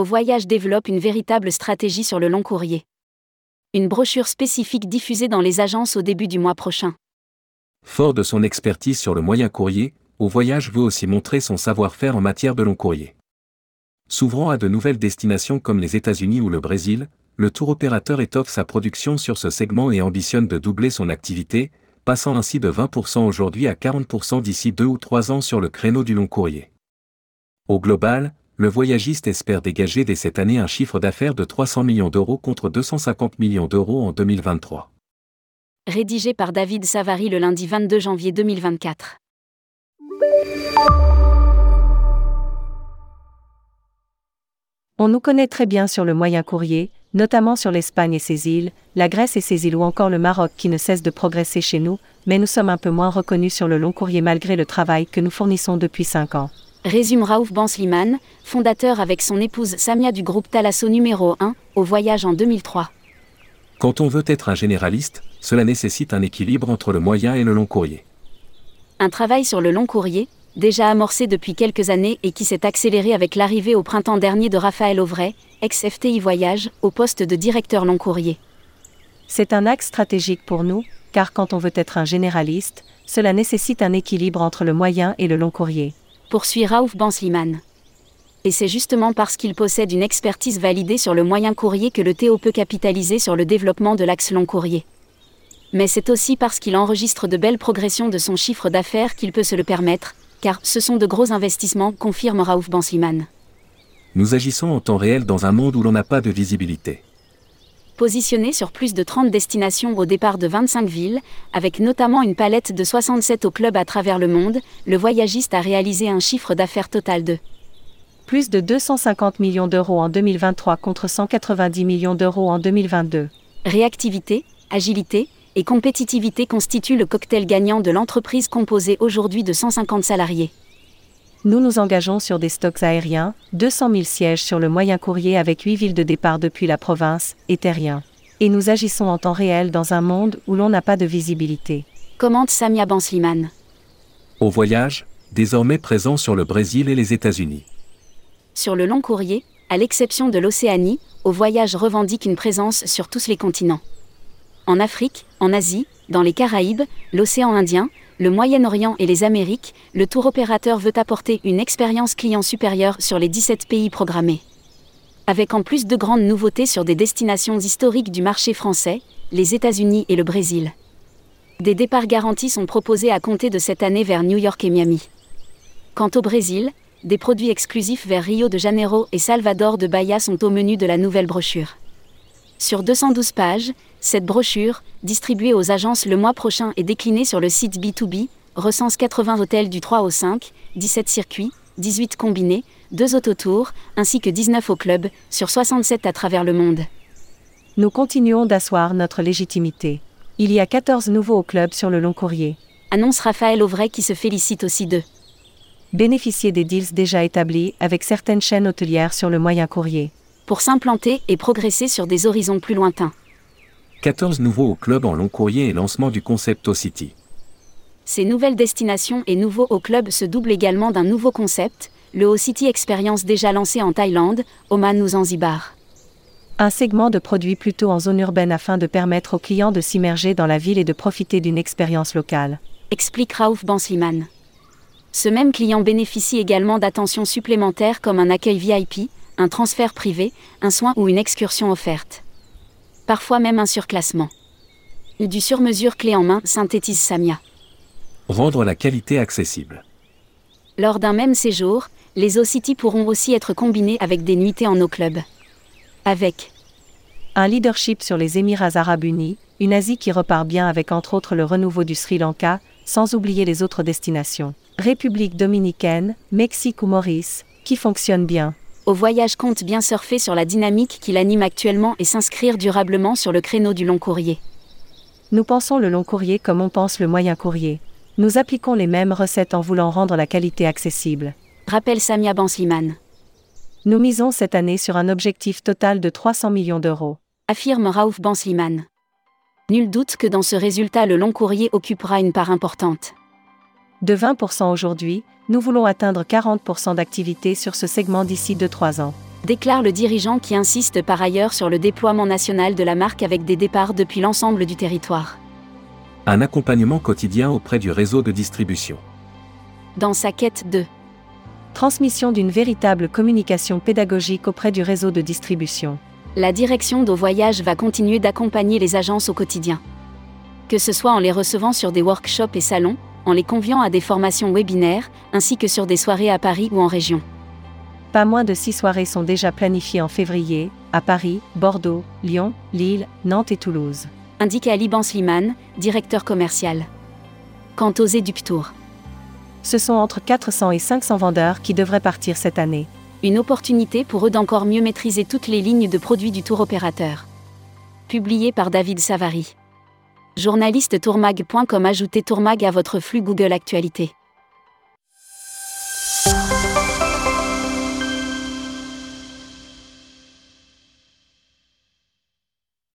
Au Voyage développe une véritable stratégie sur le long courrier. Une brochure spécifique diffusée dans les agences au début du mois prochain. Fort de son expertise sur le moyen courrier, Au Voyage veut aussi montrer son savoir-faire en matière de long courrier. S'ouvrant à de nouvelles destinations comme les États-Unis ou le Brésil, le tour opérateur étoffe sa production sur ce segment et ambitionne de doubler son activité, passant ainsi de 20% aujourd'hui à 40% d'ici deux ou trois ans sur le créneau du long courrier. Au global, le voyagiste espère dégager dès cette année un chiffre d'affaires de 300 millions d'euros contre 250 millions d'euros en 2023. Rédigé par David Savary le lundi 22 janvier 2024. On nous connaît très bien sur le moyen courrier, notamment sur l'Espagne et ses îles, la Grèce et ses îles ou encore le Maroc qui ne cesse de progresser chez nous, mais nous sommes un peu moins reconnus sur le long courrier malgré le travail que nous fournissons depuis 5 ans. Résume Raouf Bansliman, fondateur avec son épouse Samia du groupe Thalasso numéro 1, au voyage en 2003. Quand on veut être un généraliste, cela nécessite un équilibre entre le moyen et le long courrier. Un travail sur le long courrier, déjà amorcé depuis quelques années et qui s'est accéléré avec l'arrivée au printemps dernier de Raphaël Auvray, ex-FTI Voyage, au poste de directeur long courrier. C'est un axe stratégique pour nous, car quand on veut être un généraliste, cela nécessite un équilibre entre le moyen et le long courrier. Poursuit Raouf Bansliman. Et c'est justement parce qu'il possède une expertise validée sur le moyen courrier que le Théo peut capitaliser sur le développement de l'axe long courrier. Mais c'est aussi parce qu'il enregistre de belles progressions de son chiffre d'affaires qu'il peut se le permettre, car ce sont de gros investissements, confirme Raouf Bansliman. Nous agissons en temps réel dans un monde où l'on n'a pas de visibilité. Positionné sur plus de 30 destinations au départ de 25 villes, avec notamment une palette de 67 au club à travers le monde, le voyagiste a réalisé un chiffre d'affaires total de plus de 250 millions d'euros en 2023 contre 190 millions d'euros en 2022. Réactivité, agilité et compétitivité constituent le cocktail gagnant de l'entreprise composée aujourd'hui de 150 salariés. Nous nous engageons sur des stocks aériens, 200 000 sièges sur le moyen courrier avec 8 villes de départ depuis la province, et terrien. Et nous agissons en temps réel dans un monde où l'on n'a pas de visibilité. Commente Samia Bansliman. Au voyage, désormais présent sur le Brésil et les États-Unis. Sur le long courrier, à l'exception de l'Océanie, au voyage revendique une présence sur tous les continents. En Afrique, en Asie, dans les Caraïbes, l'océan Indien, le Moyen-Orient et les Amériques, le tour opérateur veut apporter une expérience client supérieure sur les 17 pays programmés. Avec en plus de grandes nouveautés sur des destinations historiques du marché français, les États-Unis et le Brésil. Des départs garantis sont proposés à compter de cette année vers New York et Miami. Quant au Brésil, des produits exclusifs vers Rio de Janeiro et Salvador de Bahia sont au menu de la nouvelle brochure. Sur 212 pages, cette brochure, distribuée aux agences le mois prochain et déclinée sur le site B2B, recense 80 hôtels du 3 au 5, 17 circuits, 18 combinés, 2 autotours, ainsi que 19 au club, sur 67 à travers le monde. Nous continuons d'asseoir notre légitimité. Il y a 14 nouveaux au club sur le long courrier. Annonce Raphaël Auvray qui se félicite aussi d'eux bénéficier des deals déjà établis avec certaines chaînes hôtelières sur le moyen courrier. Pour s'implanter et progresser sur des horizons plus lointains. 14 nouveaux au club en long courrier et lancement du concept O-City. Ces nouvelles destinations et nouveaux au club se doublent également d'un nouveau concept, le O-City Experience déjà lancé en Thaïlande, Oman ou Zanzibar. Un segment de produits plutôt en zone urbaine afin de permettre aux clients de s'immerger dans la ville et de profiter d'une expérience locale. Explique Raouf Bansliman. Ce même client bénéficie également d'attentions supplémentaires comme un accueil VIP, un transfert privé, un soin ou une excursion offerte. Parfois même un surclassement. Du sur-mesure clé en main, synthétise Samia. Rendre la qualité accessible. Lors d'un même séjour, les O-City pourront aussi être combinés avec des nuitées en eau club. Avec un leadership sur les Émirats arabes unis, une Asie qui repart bien avec entre autres le renouveau du Sri Lanka, sans oublier les autres destinations. République dominicaine, Mexique ou Maurice, qui fonctionne bien. Au voyage compte bien surfer sur la dynamique qui l'anime actuellement et s'inscrire durablement sur le créneau du long courrier. Nous pensons le long courrier comme on pense le moyen courrier. Nous appliquons les mêmes recettes en voulant rendre la qualité accessible. Rappelle Samia Bansliman. Nous misons cette année sur un objectif total de 300 millions d'euros. Affirme Raouf Bansliman. Nul doute que dans ce résultat le long courrier occupera une part importante de 20% aujourd'hui, nous voulons atteindre 40% d'activité sur ce segment d'ici 2-3 ans. Déclare le dirigeant qui insiste par ailleurs sur le déploiement national de la marque avec des départs depuis l'ensemble du territoire. Un accompagnement quotidien auprès du réseau de distribution. Dans sa quête de Transmission d'une véritable communication pédagogique auprès du réseau de distribution. La direction d'Au Voyage va continuer d'accompagner les agences au quotidien. Que ce soit en les recevant sur des workshops et salons, en les conviant à des formations webinaires, ainsi que sur des soirées à Paris ou en région. Pas moins de six soirées sont déjà planifiées en février, à Paris, Bordeaux, Lyon, Lille, Nantes et Toulouse. Indique Ali Sliman, directeur commercial. Quant aux Eduptour, Ce sont entre 400 et 500 vendeurs qui devraient partir cette année. une opportunité pour eux d'encore mieux maîtriser toutes les lignes de produits du tour opérateur. Publié par David Savary. Journaliste tourmag.com Ajoutez Tourmag à votre flux Google Actualité.